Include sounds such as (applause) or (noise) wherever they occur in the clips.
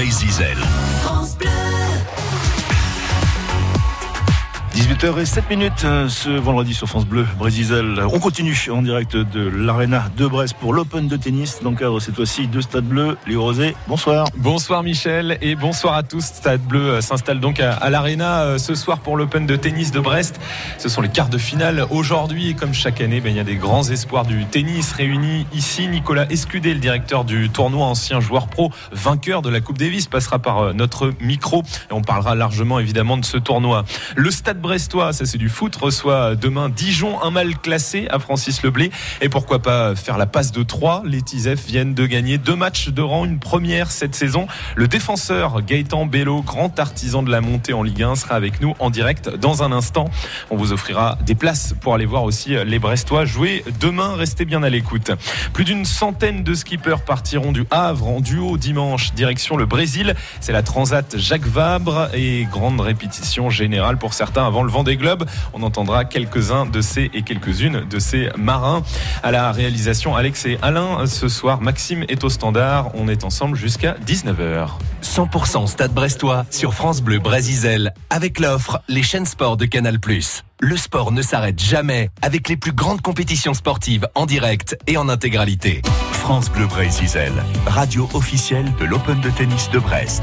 Brésil. 18h07 minutes euh, ce vendredi sur France Bleu Brésil. On continue en direct de l'Arena de Brest pour l'Open de tennis dans le cadre cette fois-ci de Stade Bleu. Léo Rosé, bonsoir. Bonsoir Michel et bonsoir à tous. Stade Bleu euh, s'installe donc à, l'Arena euh, ce soir pour l'Open de tennis de Brest. Ce sont les quarts de finale aujourd'hui et comme chaque année, ben, il y a des grands espoirs du tennis réunis ici. Nicolas Escudé, le directeur du tournoi, ancien joueur pro, vainqueur de la Coupe Davis, passera par notre micro et on parlera largement évidemment de ce tournoi. Le Stade Brestois, ça c'est du foot, reçoit demain Dijon, un mal classé à Francis Leblé. Et pourquoi pas faire la passe de 3 Les Tisef viennent de gagner deux matchs de rang, une première cette saison. Le défenseur Gaëtan Bello, grand artisan de la montée en Ligue 1, sera avec nous en direct dans un instant. On vous offrira des places pour aller voir aussi les Brestois jouer demain. Restez bien à l'écoute. Plus d'une centaine de skippers partiront du Havre en duo dimanche, direction le Brésil. C'est la Transat Jacques Vabre et grande répétition générale pour certains avant le des Globes. On entendra quelques-uns de ces et quelques-unes de ces marins. À la réalisation, Alex et Alain. Ce soir, Maxime est au standard. On est ensemble jusqu'à 19h. 100% Stade Brestois sur France Bleu Brésisel avec l'offre Les chaînes sport de Canal+. Le sport ne s'arrête jamais avec les plus grandes compétitions sportives en direct et en intégralité. France Bleu Brésisel, radio officielle de l'Open de tennis de Brest.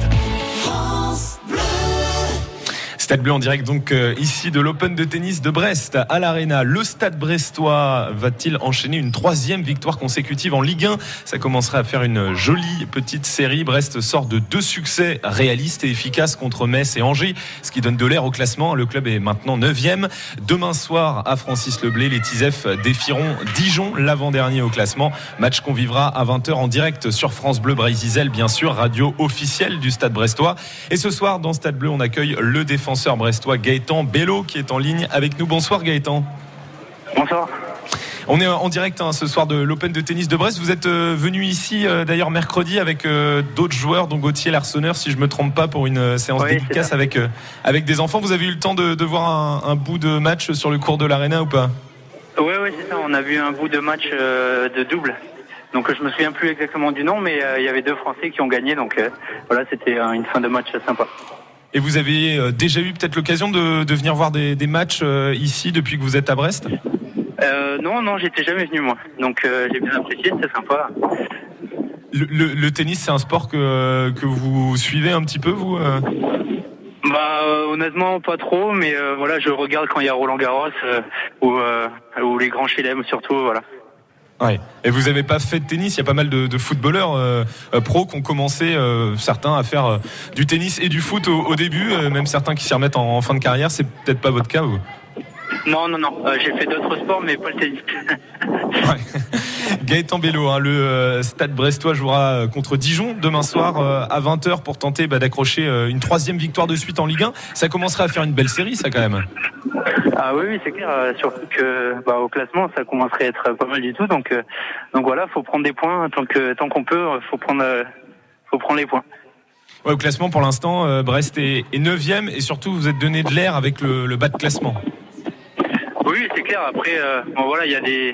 Stade Bleu en direct donc euh, ici de l'Open de tennis de Brest à l'Arena. Le Stade Brestois va-t-il enchaîner une troisième victoire consécutive en Ligue 1 Ça commencerait à faire une jolie petite série. Brest sort de deux succès réalistes et efficaces contre Metz et Angers, ce qui donne de l'air au classement. Le club est maintenant 9 Demain soir à Francis Leblé, les Tisef défieront Dijon, l'avant-dernier au classement. Match qu'on vivra à 20h en direct sur France Bleu Brésil, bien sûr, radio officielle du Stade Brestois. Et ce soir, dans Stade Bleu, on accueille le défenseur brestois Gaëtan Bello qui est en ligne avec nous. Bonsoir Gaëtan. Bonsoir. On est en direct hein, ce soir de l'Open de tennis de Brest. Vous êtes euh, venu ici euh, d'ailleurs mercredi avec euh, d'autres joueurs, dont Gauthier Larsonneur, si je me trompe pas, pour une séance dédicace avec, avec des enfants. Vous avez eu le temps de, voir un, bout de match sur le cours de l'Arena ou pas? Oui, oui, c'est ça. On a vu un bout de match de double. Donc je me souviens plus exactement du nom, mais il y avait deux Français qui ont gagné. Donc voilà, c'était une fin de match sympa. Et vous avez euh, déjà eu peut-être l'occasion de, venir voir des, matchs euh, ici depuis que vous êtes à Brest? Euh, Non, non, j'étais jamais venu moi. Donc j'ai bien apprécié, c'était sympa. Le, tennis, c'est un sport que, que vous suivez un petit peu, vous bah honnêtement pas trop, mais voilà je regarde quand il y a Roland Garros ou, ou les grands chelem surtout voilà. Ouais. Et vous n'avez pas fait de tennis Il y a pas mal de, footballeurs euh, euh, pros qui ont commencé, euh, certains, à faire du tennis et du foot au, début, même certains qui s'y remettent en, fin de carrière. C'est peut-être pas votre cas, Non, non, non. J'ai fait d'autres sports, mais pas le tennis. (laughs) ouais. Gaëtan Bello, hein, le euh, Stade Brestois jouera euh, contre Dijon demain soir euh, à 20h pour tenter bah, d'accrocher une troisième victoire de suite en Ligue 1. Ça commencerait à faire une belle série, ça quand même. Ah oui, c'est clair. surtout que bah, au classement, ça commencerait à être pas mal du tout. Donc, donc voilà, faut prendre des points tant que tant qu'on peut. Faut prendre, faut prendre les points. au classement, pour l'instant, Brest est, 9 et surtout, vous êtes donné de l'air avec le, bas de classement. Oui, c'est clair. Après, bon, voilà, il y a des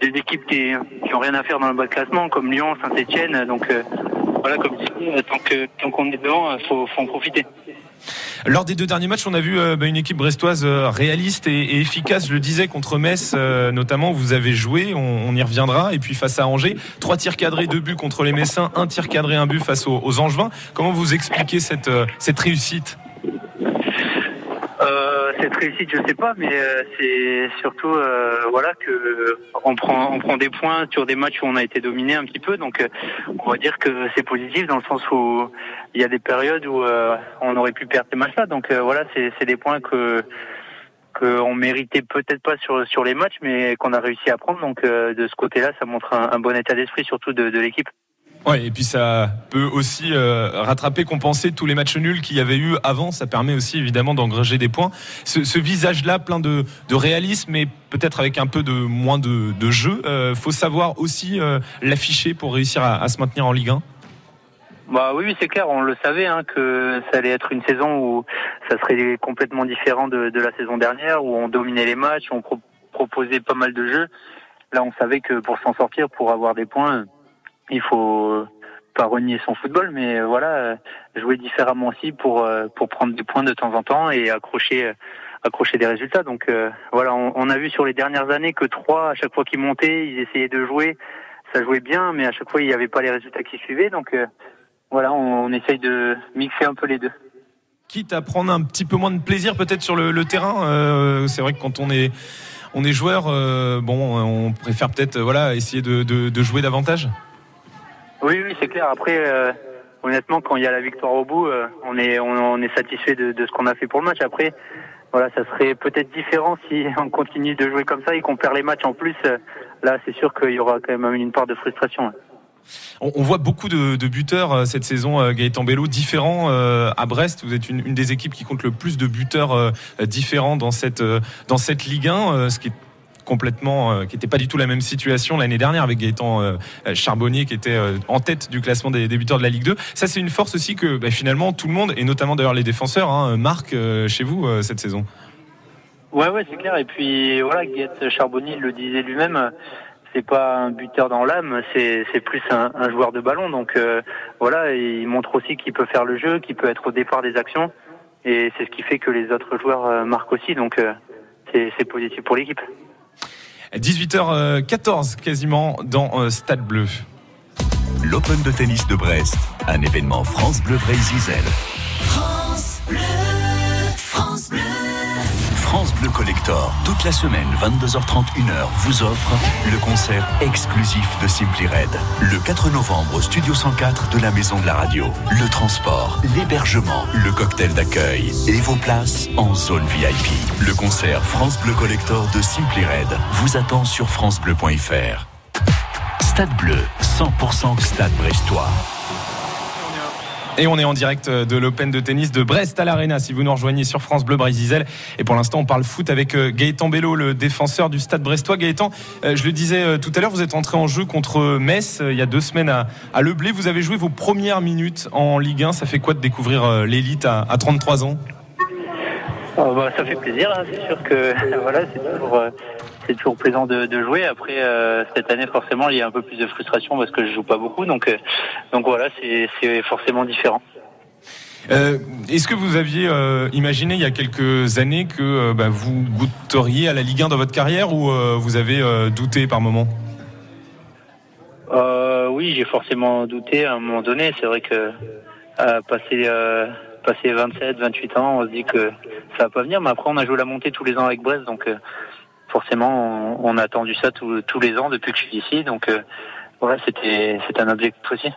des équipes qui, qui ont rien à faire dans le bas de classement, comme Lyon, Saint-Etienne. Donc euh, voilà, comme dit, tant qu'on est devant, faut, faut, en profiter. Lors des deux derniers matchs, on a vu euh, bah, une équipe brestoise euh, réaliste et, efficace. Je le disais contre Metz, notamment. Vous avez joué, on, y reviendra. Et puis face à Angers, trois tirs cadrés, deux buts contre les Messins, un tir cadré, un but face aux, aux Angevins. Comment vous expliquez cette cette réussite? Cette réussite, je sais pas, mais euh, c'est surtout euh, voilà que on prend on prend des points sur des matchs où on a été dominé un petit peu, donc euh, on va dire que c'est positif dans le sens où il y a des périodes où on aurait pu perdre ces matchs-là, donc voilà, c'est des points que qu'on méritait peut-être pas sur sur les matchs, mais qu'on a réussi à prendre. Donc de ce côté-là, ça montre un, bon état d'esprit surtout de, de l'équipe. Ouais, et puis ça peut aussi euh, rattraper, compenser tous les matchs nuls qu'il y avait eu avant. Ça permet aussi évidemment d'engranger des points. Ce, visage-là, plein de, réalisme, mais peut-être avec un peu de moins de, jeu. Euh, faut savoir aussi euh, l'afficher pour réussir à, se maintenir en Ligue 1. Bah oui, c'est clair, on le savait hein, que ça allait être une saison où ça serait complètement différent de la saison dernière, où on dominait les matchs, on proposait pas mal de jeux. Là, on savait que pour s'en sortir, pour avoir des points il faut pas renier son football, mais voilà, jouer différemment aussi pour pour prendre des points de temps en temps et accrocher accrocher des résultats. Donc voilà, on, a vu sur les dernières années que trois, à chaque fois qu'ils montaient, ils essayaient de jouer, ça jouait bien, mais à chaque fois il n'y avait pas les résultats qui suivaient. Donc voilà, on, essaye de mixer un peu les deux quitte à prendre un petit peu moins de plaisir peut-être sur le, terrain. Euh, c'est vrai que quand on est on est joueur, euh, bon, on préfère peut-être voilà essayer de, jouer davantage. Oui, oui, c'est clair. Après, euh, honnêtement, quand il y a la victoire au bout, on est on, est satisfait de, ce qu'on a fait pour le match. Après, voilà, ça serait peut-être différent si (laughs) on continue de jouer comme ça et qu'on perd les matchs en plus. Là, c'est sûr qu'il y aura quand même une part de frustration. On, voit beaucoup de, buteurs euh, cette saison, euh, Gaëtan Bello, différents euh, à Brest. Vous êtes une, des équipes qui compte le plus de buteurs différents dans cette, dans cette Ligue 1, ce qui est complètement, qui n'était pas du tout la même situation l'année dernière avec Gaëtan Charbonnier qui était en tête du classement des, buteurs de la Ligue 2. Ça, c'est une force aussi que bah, finalement tout le monde, et notamment d'ailleurs les défenseurs, hein, marquent chez vous cette saison. Ouais, ouais, c'est clair. Et puis voilà, Gaëtan Charbonnier le disait lui-même c'est pas un buteur dans l'âme, c'est plus un, joueur de ballon. Donc euh, voilà, il montre aussi qu'il peut faire le jeu, qu'il peut être au départ des actions, et c'est ce qui fait que les autres joueurs euh, marquent aussi. Donc euh, c'est positif pour l'équipe. 18h14 quasiment dans Stade Bleu. L'Open de tennis de Brest, un événement France Bleu Brésil. France Bleu, France Bleu. France Bleu Collector, toute la semaine, 22h30, 1h, vous offre le concert exclusif de Simply Red. Le 4 novembre, au Studio 104 de la Maison de la Radio. Le transport, l'hébergement, le cocktail d'accueil et vos places en zone VIP. Le concert France Bleu Collector de Simply Red vous attend sur FranceBleu.fr. Stade Bleu, 100% Stade Brestois. Et on est en direct de l'Open de tennis de Brest à l'Arena. Si vous nous rejoignez sur France Bleu Brésil. Et pour l'instant, on parle foot avec euh, Gaëtan Bello, le défenseur du stade brestois. Gaëtan, euh, je le disais euh, tout à l'heure, vous êtes entré en jeu contre Metz il y a deux semaines à, à Le Blé. Vous avez joué vos premières minutes en Ligue 1. Ça fait quoi de découvrir l'élite à, 33 ans? Oh, bah, Ça fait plaisir. Hein. C'est sûr que (laughs) voilà, c'est toujours c'est toujours plaisant de, jouer. Après euh, cette année, forcément, il y a un peu plus de frustration parce que je joue pas beaucoup. Donc, euh, donc voilà, c'est forcément différent. Euh, est-ce que vous aviez imaginé il y a quelques années que bah, vous goûteriez à la Ligue 1 dans votre carrière ou vous avez douté par moment? Oui, j'ai forcément douté à un moment donné. C'est vrai que passer, passer 27, 28 ans, on se dit que ça va pas venir. Mais après, on a joué la montée tous les ans avec Brest, donc forcément, on, a attendu ça tous les ans depuis que je suis ici. Donc euh, voilà, c'était un objectif aussi.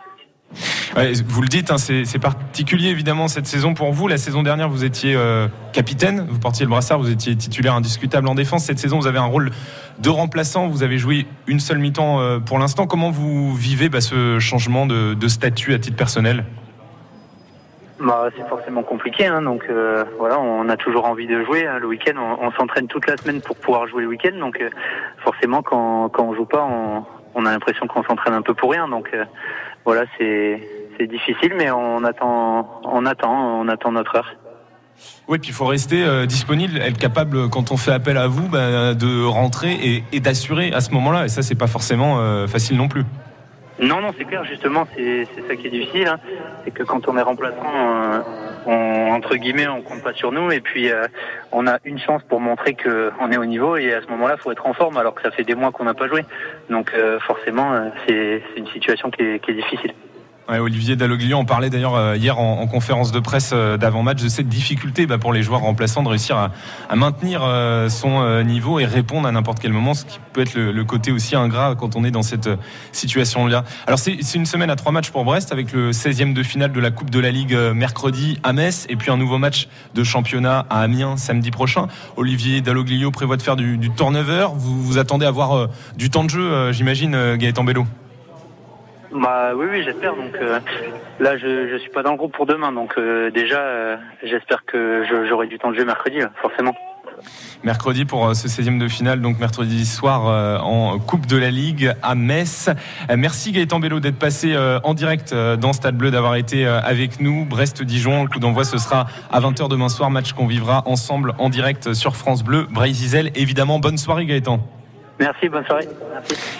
vous le dites, hein, c'est particulier évidemment cette saison pour vous. La saison dernière, vous étiez euh, capitaine, vous portiez le brassard, vous étiez titulaire indiscutable en défense. Cette saison, vous avez un rôle de remplaçant. Vous avez joué une seule mi-temps euh, pour l'instant. Comment vous vivez bah, ce changement de statut à titre personnel? Bah, c'est forcément compliqué, hein, donc euh, voilà, on a toujours envie de jouer. Hein, le week-end, on, s'entraîne toute la semaine pour pouvoir jouer le week-end, donc euh, forcément, quand, quand on joue pas, on, a l'impression qu'on s'entraîne un peu pour rien. Donc euh, voilà, c'est c'est difficile, mais on attend, on attend, on attend notre heure. Oui, puis il faut rester disponible, être capable, quand on fait appel à vous, bah, de rentrer et, et d'assurer à ce moment-là. Et ça, c'est pas forcément facile non plus. Non, non, c'est clair, justement, c'est ça qui est difficile. Hein. C'est que quand on est remplaçant, euh, on, entre guillemets, on compte pas sur nous et puis euh, on a une chance pour montrer qu'on est au niveau et à ce moment-là, il faut être en forme alors que ça fait des mois qu'on n'a pas joué. Donc euh, forcément, c'est une situation qui est difficile. Olivier Dalloglio en parlait d'ailleurs euh, hier en, conférence de presse euh, d'avant-match de cette difficulté bah, pour les joueurs remplaçants de réussir à, maintenir euh, son niveau et répondre à n'importe quel moment, ce qui peut être le, côté aussi ingrat quand on est dans cette situation-là. Alors c'est une semaine à trois matchs pour Brest avec le 16e de finale de la Coupe de la Ligue mercredi à Metz et puis un nouveau match de championnat à Amiens samedi prochain. Olivier Dalloglio prévoit de faire du, du turnover. Vous vous attendez à avoir du temps de jeu, j'imagine, Gaëtan Bello? Bah oui, oui, j'espère. Donc euh, là, je je suis pas dans le groupe pour demain, donc euh, déjà, euh, j'espère que j'aurai du temps de jeu mercredi, forcément. Mercredi pour ce 16e de finale, donc mercredi soir en Coupe de la Ligue à Metz. Merci Gaëtan Bello d'être passé en direct dans Stade Bleu, d'avoir été avec nous. Brest-Dijon, le coup d'envoi ce sera à 20h demain soir, match qu'on vivra ensemble en direct sur France Bleu. Bray Zizel, évidemment, bonne soirée Gaëtan. Merci, bonne soirée.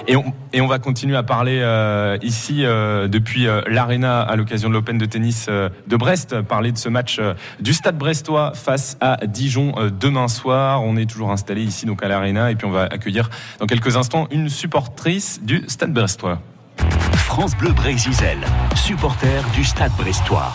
Et, on, et on va continuer à parler euh, ici euh, depuis euh, l'Arena à l'occasion de l'Open de tennis de Brest, parler de ce match du Stade Brestois face à Dijon demain soir. On est toujours installé ici donc à l'Arena et puis on va accueillir dans quelques instants une supportrice du Stade Brestois. France Bleu Brésil, supporter du Stade Brestois.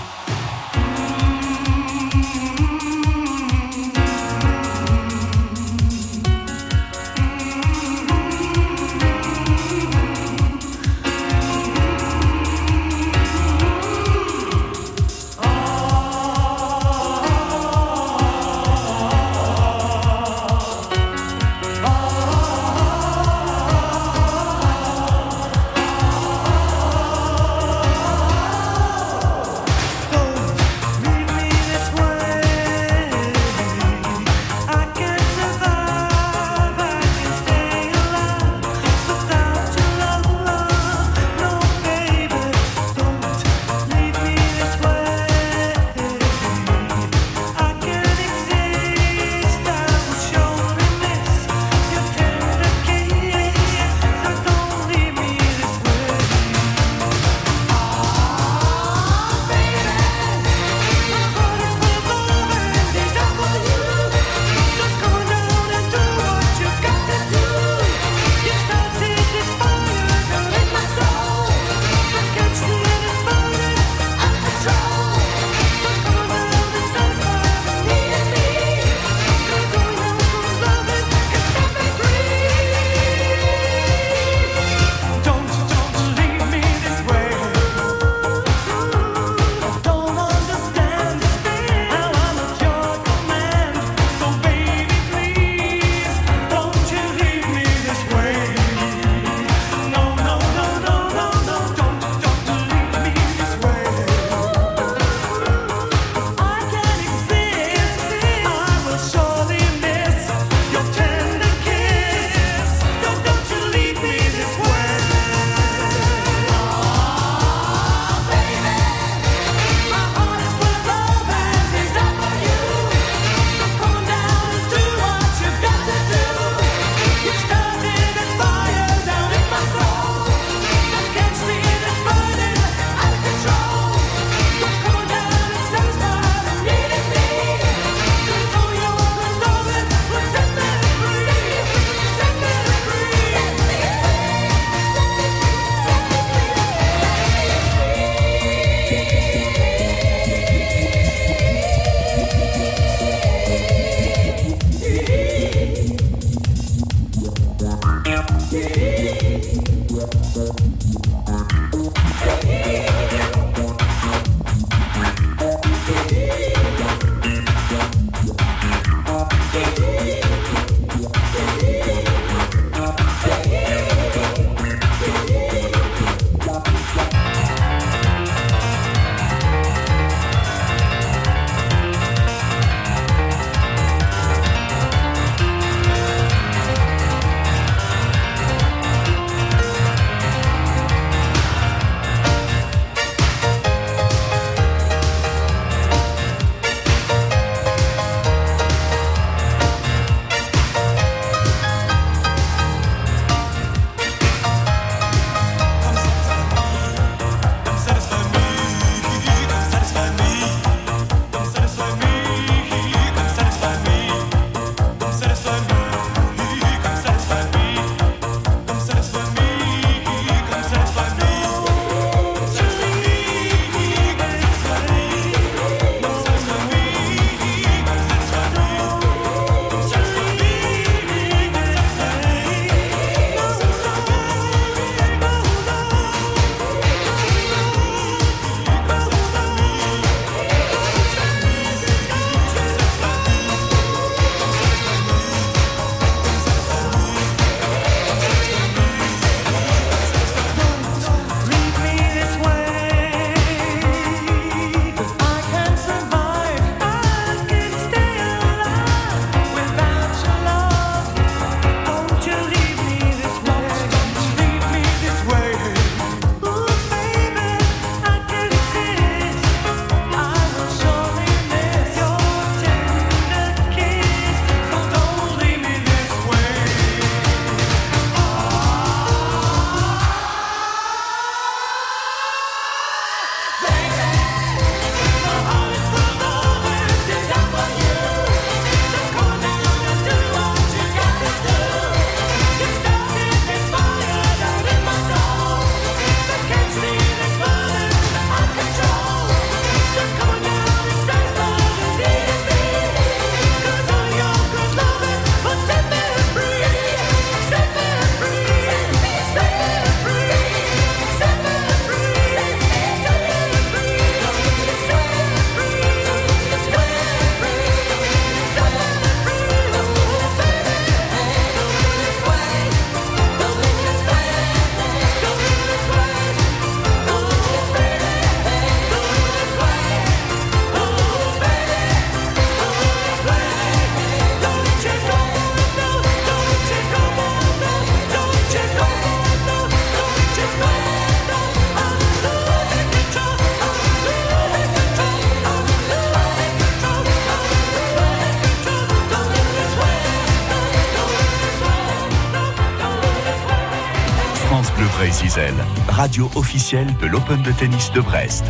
Radio officielle de l'Open de tennis de Brest.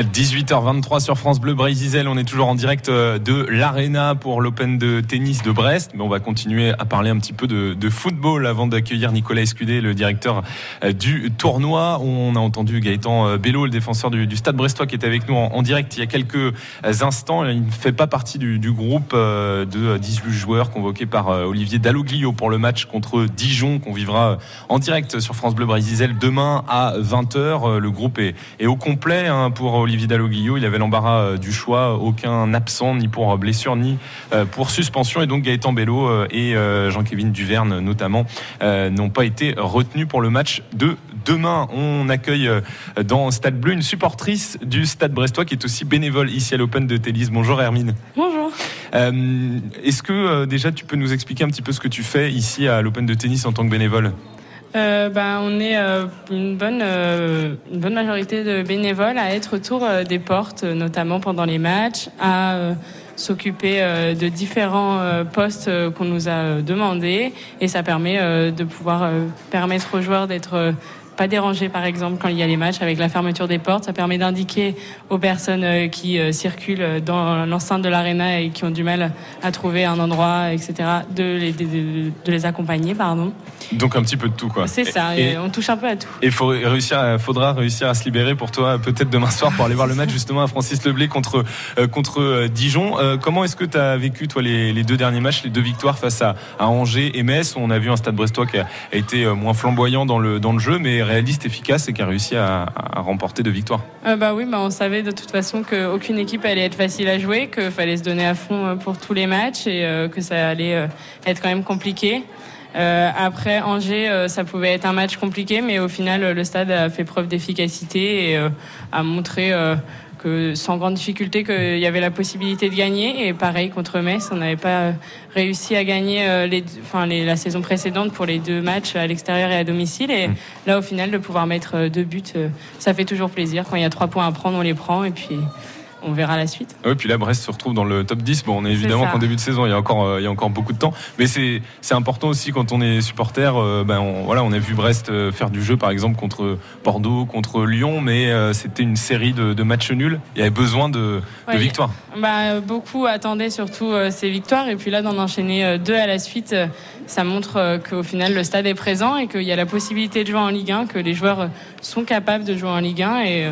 À 18h23 sur France Bleu Brésil, on est toujours en direct euh, de l'Arena pour l'Open de tennis de Brest. Mais on va continuer à parler un petit peu de, football avant d'accueillir Nicolas Escudé, le directeur euh, du tournoi. On a entendu Gaëtan euh, Bello, le défenseur du, Stade Brestois, qui est avec nous en, direct il y a quelques instants. Il ne fait pas partie du, groupe de 18 joueurs convoqués par Olivier Dalloglio pour le match contre Dijon qu'on vivra en direct sur France Bleu Brésil demain à 20h. Le groupe est, est au complet hein, pour Olivier Dalloglio. Il avait l'embarras euh, du choix, aucun absent ni pour blessure ni euh, pour suspension. Et donc Gaëtan Bello euh, et Jean-Kévin Duverne notamment n'ont pas été retenus pour le match de demain. On accueille dans Stade Bleu une supportrice du Stade Brestois qui est aussi bénévole ici à l'Open de Tennis. Bonjour Hermine. Bonjour. Est-ce que déjà tu peux nous expliquer un petit peu ce que tu fais ici à l'Open de Tennis en tant que bénévole? Euh, bah, on est euh, une, bonne, euh, une bonne majorité de bénévoles à être autour euh, des portes, notamment pendant les matchs, à s'occuper de différents postes qu'on nous a demandés. Et ça permet de pouvoir permettre aux joueurs d'être pas déranger par exemple quand il y a les matchs avec la fermeture des portes. Ça permet d'indiquer aux personnes euh, qui euh, circulent dans l'enceinte de l'aréna et qui ont du mal à trouver un endroit, etc., de les, de, les accompagner. Pardon. Donc un petit peu de tout quoi. C'est ça, et, on touche un peu à tout. Et faut réussir, faudra réussir à se libérer pour toi peut-être demain soir pour aller (laughs) voir le match justement à Francis Leblé contre, euh, contre Dijon. comment est-ce que tu as vécu toi les, les, deux derniers matchs, les deux victoires face à, à Angers et Metz? On a vu un stade brestois qui a, été moins flamboyant dans le, dans le jeu mais réaliste, efficace et qui a réussi à, remporter deux victoires. Euh, bah oui, bah on savait de toute façon qu'aucune équipe allait être facile à jouer, qu'il fallait se donner à fond euh, pour tous les matchs et euh, que ça allait être quand même compliqué. après Angers, ça pouvait être un match compliqué, mais au final, le stade a fait preuve d'efficacité et a montré que sans grande difficulté qu'il y avait la possibilité de gagner. Et pareil contre Metz, on n'avait pas réussi à gagner euh, les, enfin, les, la saison précédente pour les deux matchs à l'extérieur et à domicile. Et mmh. là, au final, de pouvoir mettre euh, deux buts, euh, ça fait toujours plaisir. Quand il y a trois points à prendre, on les prend. Et puis on verra la suite. Oui, puis là, Brest se retrouve dans le top 10. Bon, on est évidemment qu'en début de saison, il y a encore, euh, il y a encore beaucoup de temps. Mais c'est, c'est important aussi quand on est supporter. Euh, ben, on, voilà, on a vu Brest euh, faire du jeu, par exemple, contre Bordeaux, contre Lyon, mais c'était une série de, matchs nuls. Il y avait besoin de, victoires. Bah, beaucoup attendaient surtout ces victoires. Et puis là, d'en enchaîner deux à la suite, ça montre qu'au final, le stade est présent et qu'il y a la possibilité de jouer en Ligue 1, que les joueurs sont capables de jouer en Ligue 1. Et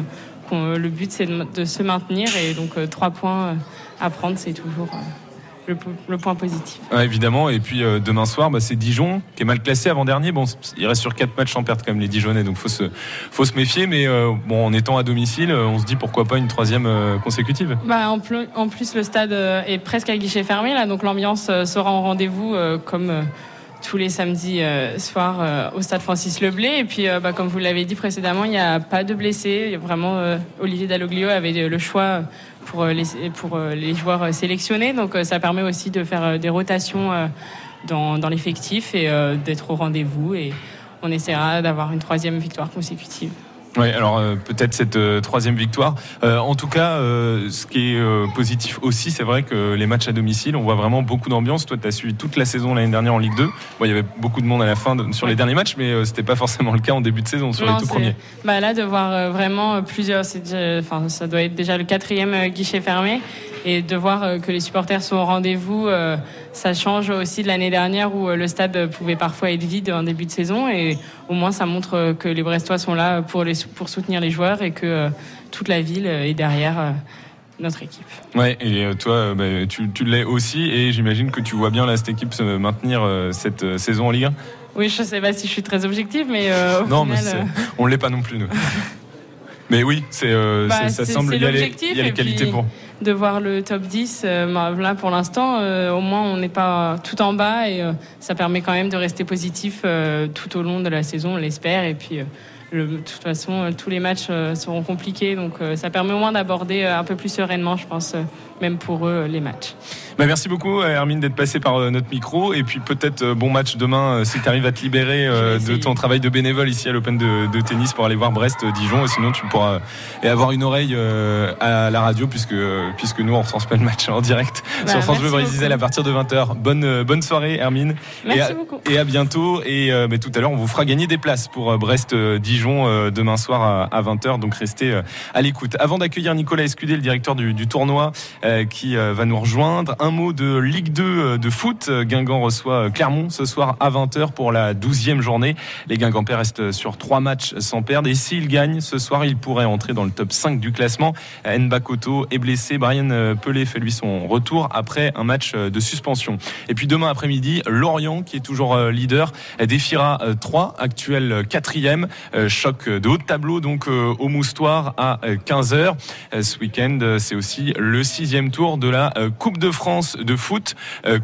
le but c'est de, se maintenir et donc euh, trois points euh, à prendre, c'est toujours euh, le, point positif. évidemment. Et puis demain soir, bah, c'est Dijon qui est mal classé avant dernier. Bon, il reste sur quatre matchs en perte comme les Dijonais, donc faut se faut se méfier. Mais bon, en étant à domicile, on se dit pourquoi pas une troisième consécutive. Bah, en, plus, en plus, le stade est presque à guichet fermé là, donc l'ambiance sera en rendez-vous comme tous les samedis euh, soirs euh, au stade Francis Leblé. Et puis, euh, bah, comme vous l'avez dit précédemment, il n'y a pas de blessés. Vraiment, Olivier Dalloglio avait le choix pour les, pour les joueurs sélectionnés. Donc, ça permet aussi de faire des rotations dans, dans l'effectif et d'être au rendez-vous. Et on essaiera d'avoir une troisième victoire consécutive. Oui, alors euh, peut-être cette euh, troisième victoire. Euh, en tout cas, ce qui est positif aussi, c'est vrai que les matchs à domicile, on voit vraiment beaucoup d'ambiance. Toi, tu as suivi toute la saison l'année dernière en Ligue 2. Bon, il y avait beaucoup de monde à la fin sur les derniers matchs, mais c'était pas forcément le cas en début de saison sur les tout premiers. Bah là, de voir vraiment plusieurs, enfin, ça doit être déjà le quatrième guichet fermé et de voir euh, que les supporters sont au rendez-vous, euh, ça change aussi de l'année dernière où euh, le stade pouvait parfois être vide en début de saison et au moins ça montre que les Brestois sont là pour, les, pour soutenir les joueurs et que toute la ville est derrière notre équipe. Ouais, et toi, bah, tu, tu l'es aussi, et j'imagine que tu vois bien là, cette équipe se maintenir cette saison en Ligue 1 Oui, je sais pas si je suis très objective, mais. non, mais on ne l'est pas non plus, nous. (laughs) mais oui, c'est, bah, ça semble, il y a les, il y a les qualités pour de voir le top 10. Euh, là, pour l'instant, euh, au moins, on n'est pas tout en bas et euh, ça permet quand même de rester positif tout au long de la saison, on l'espère, et puis de toute façon, tous les matchs seront compliqués. Donc ça permet au moins d'aborder un peu plus sereinement, je pense, même pour eux, les matchs. Bah, merci beaucoup Hermine d'être passée par notre micro et puis peut-être bon match demain si tu arrives à te libérer de ton travail de bénévole ici à l'Open de, tennis pour aller voir Brest-Dijon et sinon tu pourras avoir une oreille à la radio puisque, puisque nous on retransmet le match en direct bah, sur France Bleu Brésil à partir de 20h. Bonne, bonne soirée Hermine. Merci et à, beaucoup. Et à bientôt et bah, tout à l'heure on vous fera gagner des places pour Brest-Dijon demain soir à, 20h donc restez à l'écoute. Avant d'accueillir Nicolas Escudé, le directeur du, tournoi qui va nous rejoindre, un mot de Ligue 2 de foot. Guingamp reçoit Clermont ce soir à 20h pour la 12e journée. Les Guingampais restent sur trois matchs sans perdre et s'ils gagnent ce soir, ils pourraient entrer dans le top 5 du classement. Nbakoto est blessé, Brian Pelé fait lui son retour après un match de suspension. Et puis demain après-midi, Lorient qui est toujours leader défiera 3, actuel quatrième, choc de haut de tableau donc au Moustoir à 15h. Ce week-end, c'est aussi le sixième tour de la Coupe de France de foot.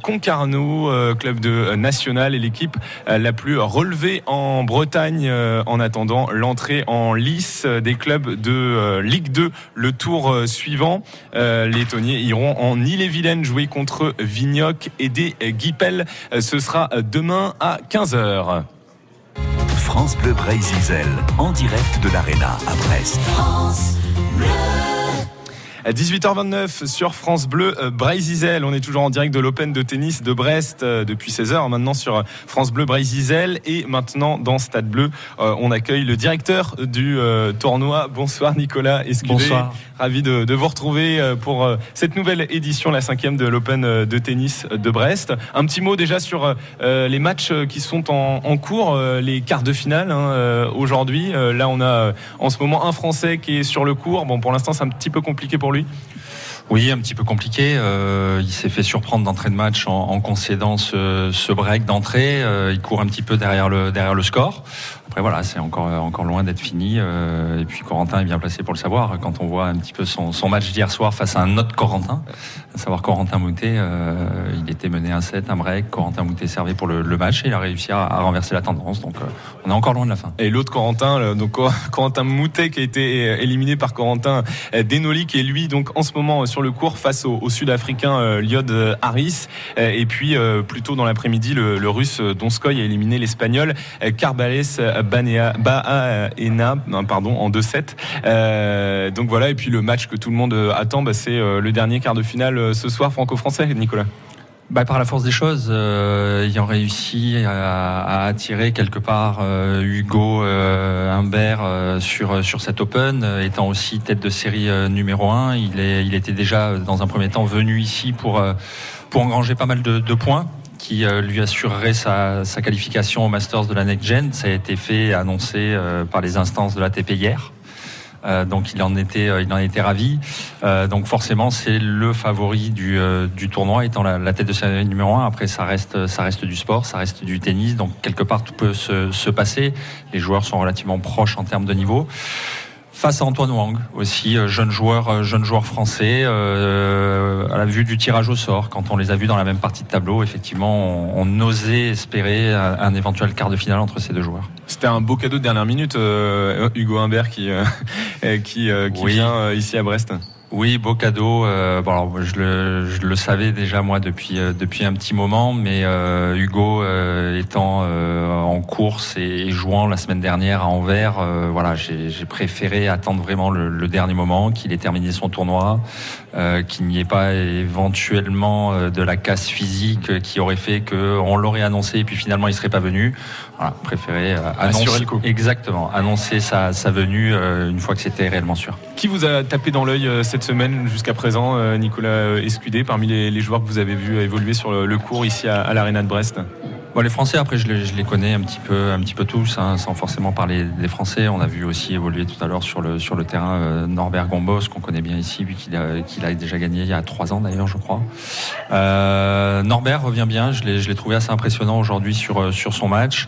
Concarneau, club de national et l'équipe la plus relevée en Bretagne en attendant l'entrée en lice des clubs de Ligue 2 le tour suivant. Les Tonniers iront en Ille-et-Vilaine jouer contre Vignoc et des Guipel. Ce sera demain à 15h. France Bleu Brésil en direct de l'Arena à Brest. France Bleu. 18h29 sur France Bleu euh, On est toujours en direct de l'Open de tennis de Brest euh, depuis 16h. Maintenant sur euh, France Bleu Brésil et maintenant dans Stade Bleu, on accueille le directeur du tournoi. Bonsoir Nicolas Escudé. Bonsoir. Ravi de, vous retrouver pour cette nouvelle édition, la cinquième de l'Open de tennis de Brest. Un petit mot déjà sur les matchs qui sont en, cours, les quarts de finale hein, aujourd'hui. Là, on a en ce moment un Français qui est sur le cours. Bon, pour l'instant, c'est un petit peu compliqué pour lui. Oui, un petit peu compliqué. Euh, il s'est fait surprendre d'entrée de match en, concédant ce, break d'entrée. Euh, il court un petit peu derrière le, derrière le score. Après voilà, c'est encore, encore loin d'être fini. Euh, et puis Corentin est bien placé pour le savoir. Quand on voit un petit peu son, son match d'hier soir face à un autre Corentin, à savoir Corentin Moutet, euh, il était mené un set, un break. Corentin Moutet servait pour le, match et il a réussi à, à renverser la tendance. Donc euh, on est encore loin de la fin. Et l'autre Corentin, donc Corentin Moutet qui a été éliminé par Corentin Denoli, qui est lui donc en ce moment sur le cours face au, Sud-Africain Liod Harris. et puis plus tôt dans l'après-midi, le, le, Russe Donskoy a éliminé l'Espagnol Carbales Baena pardon, en 2-7. Euh, donc voilà, et puis le match que tout le monde attend, bah, c'est le dernier quart de finale ce soir franco-français, Nicolas. Bah, par la force des choses, euh, ayant réussi à, attirer quelque part euh, Hugo euh, Humbert euh, sur sur cet Open, étant aussi tête de série numéro 1, il est il était déjà dans un premier temps venu ici pour pour engranger pas mal de points qui lui assurerait sa, sa, qualification au Masters de la Next Gen. Ça a été fait, annoncé par les instances de l'ATP hier. Euh, donc il en était, euh, il en était ravi. Euh, donc forcément, c'est le favori du, du tournoi, étant la, la, tête de série numéro un. Après, ça reste, ça reste du sport, ça reste du tennis. Donc quelque part, tout peut se, se passer. Les joueurs sont relativement proches en termes de niveau face à Antoine Wang aussi jeune joueur jeune joueur français euh, à la vue du tirage au sort quand on les a vus dans la même partie de tableau effectivement on, on osait espérer un, un, éventuel quart de finale entre ces deux joueurs c'était un beau cadeau de dernière minute euh, Hugo Humbert qui euh, (laughs) qui, qui oui. vient ici à Brest oui, beau cadeau. Euh, bon, je, le, savais déjà moi depuis euh, depuis un petit moment, mais euh, Hugo étant en course et, jouant la semaine dernière à Anvers, voilà, j'ai préféré attendre vraiment le dernier moment qu'il ait terminé son tournoi, qu'il n'y ait pas éventuellement de la casse physique qui aurait fait que on l'aurait annoncé et puis finalement il serait pas venu. Voilà, préféré annoncer le coup. exactement annoncer sa, sa venue une fois que c'était réellement sûr. Qui vous a tapé dans l'œil cette semaine jusqu'à présent, Nicolas Escudé, parmi les, les, joueurs que vous avez vus évoluer sur le, le cours ici à, à l'Arena de Brest? Bon, les Français, après, je les, je les, connais un petit peu, un petit peu tous, hein, sans forcément parler des Français. On a vu aussi évoluer tout à l'heure sur le sur le terrain euh, Norbert Gombos, qu'on connaît bien ici, vu qu'il a a déjà gagné il y a trois ans d'ailleurs, je crois. Euh, Norbert revient bien. Je l'ai trouvé assez impressionnant aujourd'hui sur sur son match.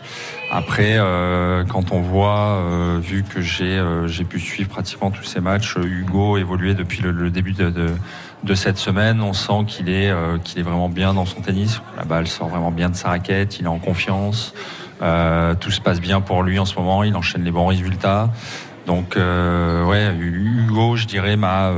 Après, euh, quand on voit, euh, vu que j'ai euh, j'ai pu suivre pratiquement tous ces matchs, Hugo évoluer depuis le, le début de, de de cette semaine. On sent qu'il est, euh, qu'il est vraiment bien dans son tennis. La balle sort vraiment bien de sa raquette. Il est en confiance. tout se passe bien pour lui en ce moment. Il enchaîne les bons résultats. Donc, ouais, Hugo, je dirais, m'a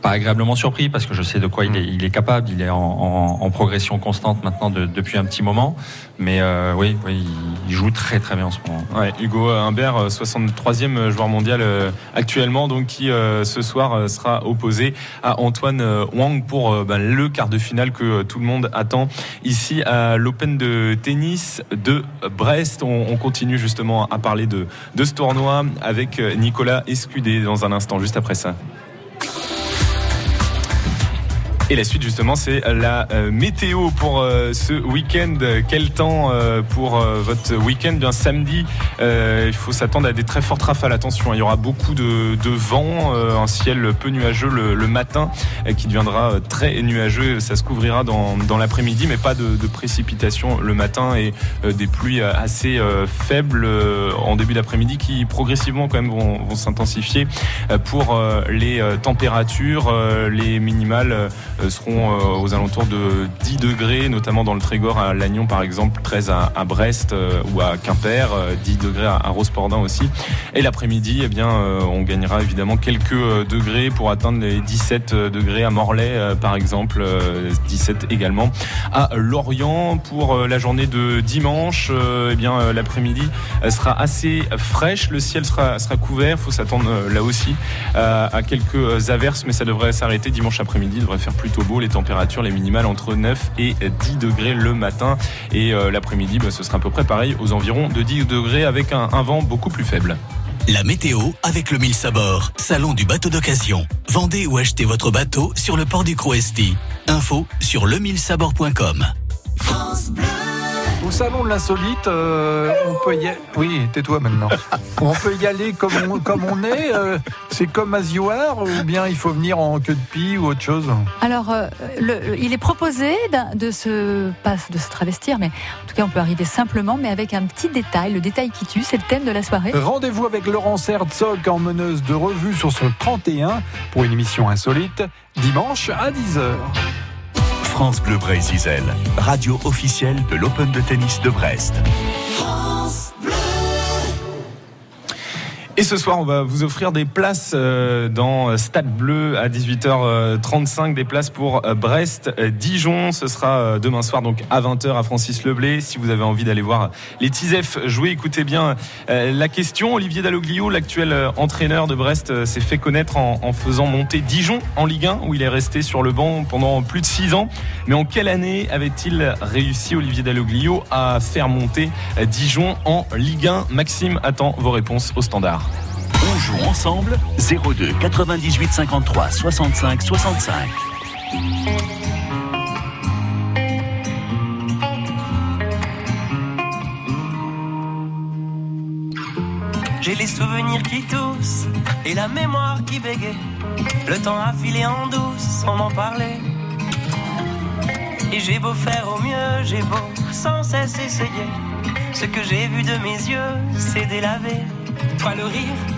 pas agréablement surpris parce que je sais de quoi il est, capable. Il est en, progression constante maintenant depuis un petit moment. Mais euh, oui, il joue très très bien en ce moment. Hugo Humbert, 63e euh, joueur mondial euh, actuellement, donc qui ce soir sera opposé à Antoine Wang pour ben, le quart de finale que tout le monde attend ici à l'Open de tennis de Brest. On, continue justement à parler de, de ce tournoi avec Nicolas Escudé dans un instant, juste après ça. Et la suite justement c'est la euh, météo pour euh, ce week-end. Quel temps euh, pour votre week-end? Bien samedi, il faut s'attendre à des très fortes rafales. Attention, il y aura beaucoup de, vent, un ciel peu nuageux le, matin qui deviendra très nuageux. Ça se couvrira dans, l'après-midi, mais pas de, précipitations le matin et des pluies assez faibles en début d'après-midi qui progressivement quand même vont, vont s'intensifier pour les températures, les minimales seront euh, aux alentours de 10 degrés, notamment dans le Trégor à Lannion par exemple, 13 à, Brest euh, ou à Quimper, 10 degrés à, à Rospordin aussi. Et l'après-midi, eh bien, on gagnera évidemment quelques degrés pour atteindre les 17 degrés à Morlaix par exemple, 17 également à Lorient pour la journée de dimanche. eh bien, l'après-midi sera assez fraîche, le ciel sera, sera couvert. Il faut s'attendre là aussi à quelques averses, mais ça devrait s'arrêter dimanche après-midi. Devrait faire plus plutôt beau. Les températures, les minimales entre 9 et 10 degrés le matin. Et euh, l'après-midi, bah, ce sera à peu près pareil, aux environs de 10 degrés avec un, vent beaucoup plus faible. La météo avec le 1000 Sabor, salon du bateau d'occasion. Vendez ou achetez votre bateau sur le port du Croesti. Info sur le France au salon de l'insolite, euh, on peut y aller. Oui, tais-toi maintenant. on peut y aller comme on, comme on est. Euh, c'est comme as you are, ou bien il faut venir en queue de pie ou autre chose? Alors, euh, il est proposé de se pas de se travestir, mais en tout cas, on peut arriver simplement, mais avec un petit détail. Le détail qui tue, c'est le thème de la soirée. Rendez-vous avec Laurence Herzog en meneuse de revue sur son 31 pour une émission insolite dimanche à 10h. France Bleu Brésil, radio officielle de l'Open de tennis de Brest. Et ce soir, on va vous offrir des places euh, dans Stade Bleu à 18h35, des places pour euh, Brest-Dijon. Ce sera euh, demain soir, donc à 20h à Francis Leblé. Si vous avez envie d'aller voir les Tisef jouer, écoutez bien la question. Olivier Dalloglio, l'actuel entraîneur de Brest, s'est fait connaître en, faisant monter Dijon en Ligue 1, où il est resté sur le banc pendant plus de 6 ans. Mais en quelle année avait-il réussi, Olivier Dalloglio, à faire monter Dijon en Ligue 1 Maxime attend vos réponses au standard. On joue ensemble 02 98 53 65 65. J'ai les souvenirs qui toussent et la mémoire qui bégaye. Le temps a filé en douce sans m'en parler. Et j'ai beau faire au mieux, j'ai beau sans cesse essayer. Ce que j'ai vu de mes yeux, c'est délavé. Toi le rire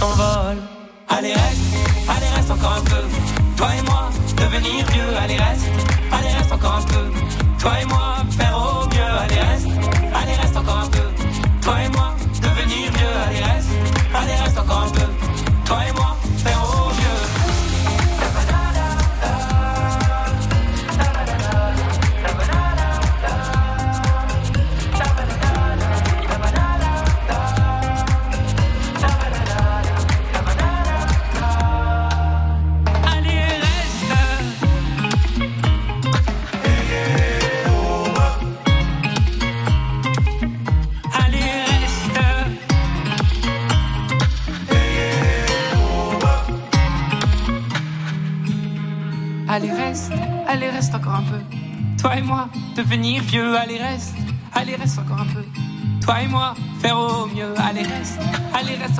peur que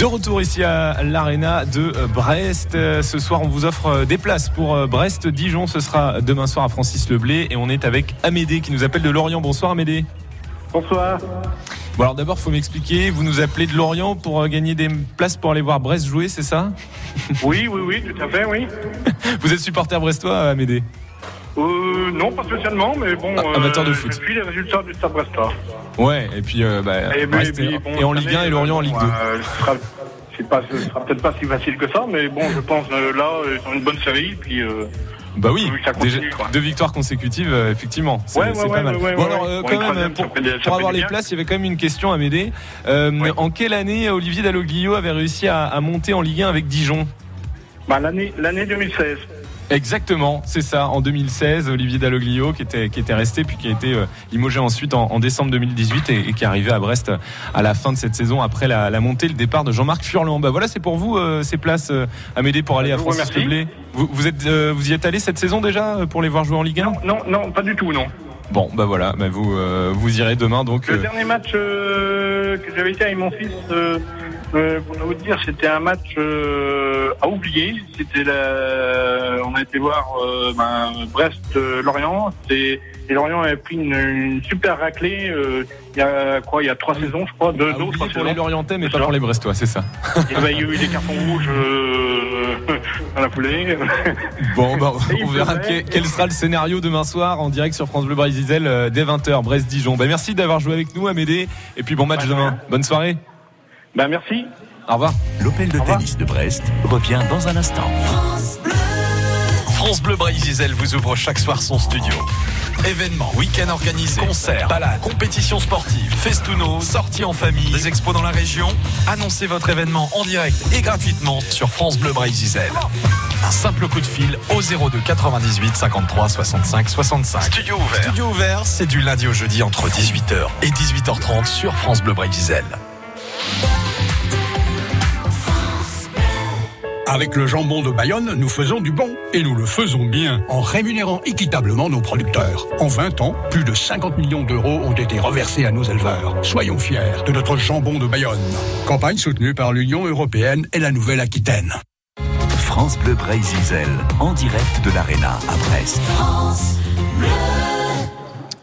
De retour ici à l'Arena de euh, Brest. Euh, Ce soir, on vous offre euh, des places pour Brest-Dijon. Ce sera demain soir à Francis Leblé. Et on est avec Amédée qui nous appelle de Lorient. Bonsoir Amédée. Bonsoir. Bon alors d'abord, faut m'expliquer. Vous nous appelez de Lorient pour gagner des places pour aller voir Brest jouer, c'est ça? Oui, oui, oui, tout à fait, oui. (laughs) Vous êtes supporter brestois, Amédée? Euh, non, pas spécialement, mais bon. Ah, amateur de euh, foot. Je suis les résultats du Stade Brestois. Ouais, et puis euh, bah, Et, Brest bon, est en Ligue 1 année, et Lorient en Ligue 2. euh, ce sera, sera peut-être pas si facile que ça, mais bon, je pense là, ils ont une bonne série, puis. Bah oui, déjà deux victoires consécutives, euh, effectivement. C'est Ouais, ouais, pas mal. ouais, ouais, bon, alors, euh, quand même, pour, avoir les places, il y avait quand même une question à m'aider. Euh, En quelle année Olivier Dalloglio avait réussi à, à monter en Ligue 1 avec Dijon? Bah, l'année 2016. Exactement, c'est ça. En 2016, Olivier Dalloglio qui était, qui était resté puis qui a été euh, limogé ensuite en, en décembre 2018 et, et qui est arrivé à Brest à la fin de cette saison après la, la montée, le départ de Jean-Marc Furlan. Bah voilà, c'est pour vous euh, ces places euh, à m'aider pour aller à Francis. Vous, vous êtes, euh, vous y êtes allé cette saison déjà euh, pour les voir jouer en Ligue 1 Non, non, pas du tout, non. Bon, bah voilà, bah vous, euh, vous irez demain donc. Le euh, dernier match euh, que j'avais été avec mon fils, euh, euh, pour vous dire, c'était un match euh, à oublier. C'était la... On a été voir euh, ben, Brest-Lorient. et Lorient avait pris une, une super raclée euh, il y a quoi Il y a trois saisons, je crois, deux, oublier trois pour les saisons. Lorientais, mais pas ça. pour les Brestois, c'est ça. Et ben, il y a eu des cartons rouges euh, (laughs) dans la foulée. (laughs) Bon, il on verra quel sera le scénario demain soir en direct sur France Bleu Brésil euh, dès 20h, Brest-Dijon. Bah, merci d'avoir joué avec nous, Amédée. Et puis bon match demain. Bonne soirée. Ben, merci. Au revoir. L'Open de tennis de Brest revient dans un instant. France Bleu Brésil vous ouvre chaque soir son studio. Événements, week-end organisés, concerts, balades, compétitions sportives, festunos, sorties en famille, des expos dans la région. Annoncez votre événement en direct et gratuitement sur France Bleu Brésil. Un simple coup de fil au 02 98 53 65 65. Studio ouvert. Studio ouvert, c'est du lundi au jeudi entre 18h et 18h30 sur France Bleu Brésil. Avec le jambon de Bayonne, nous faisons du bon. Et nous le faisons bien en rémunérant équitablement nos producteurs. En 20 ans, plus de 50 millions d'euros ont été reversés à nos éleveurs. Soyons fiers de notre jambon de Bayonne. Campagne soutenue par l'Union européenne et la Nouvelle-Aquitaine. France Bleu Brésil, en direct de l'Arena à Brest.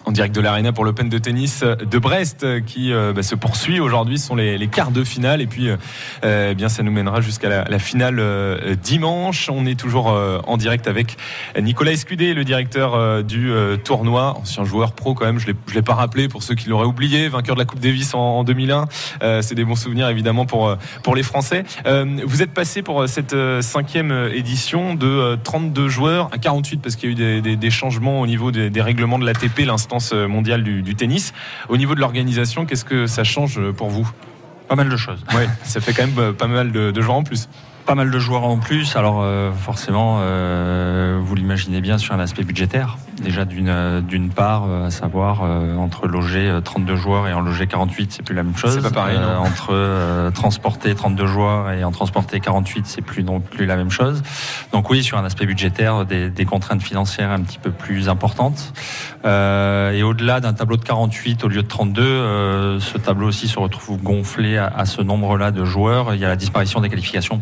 En direct de l'Arena pour l'Open de tennis de Brest euh, qui euh, bah, se poursuit aujourd'hui. Sont les, les quarts de finale et puis euh, euh, eh bien ça nous mènera jusqu'à la, la finale euh, dimanche. On est toujours en direct avec Nicolas Escudé, le directeur du tournoi, ancien joueur pro quand même. Je je l'ai pas rappelé pour ceux qui l'auraient oublié, vainqueur de la Coupe Davis en, en 2001. Euh, C'est des bons souvenirs évidemment pour pour les Français. Vous êtes passé pour cette cinquième édition de euh, 32 joueurs à 48 parce qu'il y a eu des, des- des changements au niveau des, des règlements de l'ATP, l'instance euh, mondiale du, du tennis. Au niveau de l'organisation, qu'est-ce que ça change euh, pour vous? Pas mal de choses. Oui, ça fait quand même euh, pas mal de, de joueurs en plus. Pas mal de joueurs en plus. Alors euh, forcément, euh, vous l'imaginez bien sur un aspect budgétaire. Déjà d'une euh, d'une part, euh, à savoir euh, entre loger euh, 32 joueurs et en loger 48, c'est plus la même chose. C'est pas pareil, non. entre euh, transporter 32 joueurs et en transporter 48, c'est plus non plus la même chose. Donc oui, sur un aspect budgétaire, des, des contraintes financières un petit peu plus importantes. Euh, et au-delà d'un tableau de 48 au lieu de 32, euh, ce tableau aussi se retrouve gonflé à, à ce nombre-là de joueurs. Il y a la disparition des qualifications.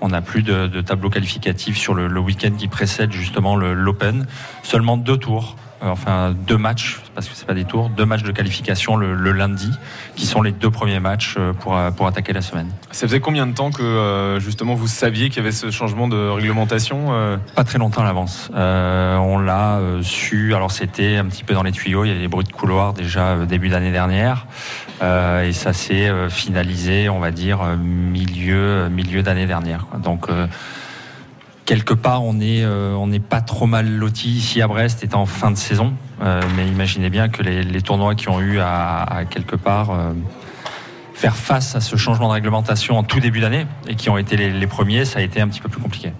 On n'a plus de, de tableau qualificatif sur le, le week-end qui précède justement l'Open. Seulement deux tours euh, enfin deux matchs, parce que c'est pas des tours, deux matchs de qualification le, lundi, qui sont les deux premiers matchs pour, pour attaquer la semaine. Ça faisait combien de temps que justement vous saviez qu'il y avait ce changement de réglementation Pas très longtemps à l'avance. on l'a su, alors c'était un petit peu dans les tuyaux, il y avait des bruits de couloir déjà début d'année dernière, et ça s'est finalisé, on va dire, milieu, milieu d'année dernière. Donc quelque part, on n'est euh, on n'est pas trop mal loti ici à Brest, étant en fin de saison. Euh, mais imaginez bien que les, tournois qui ont eu à, quelque part euh, faire face à ce changement de réglementation en tout début d'année et qui ont été les, premiers, ça a été un petit peu plus compliqué